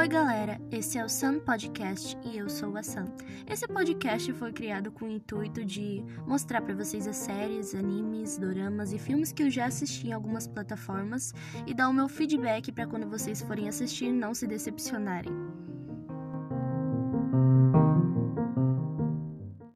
Oi, galera, esse é o Sun Podcast e eu sou a Sun. Esse podcast foi criado com o intuito de mostrar para vocês as séries, animes, doramas e filmes que eu já assisti em algumas plataformas e dar o meu feedback para quando vocês forem assistir não se decepcionarem.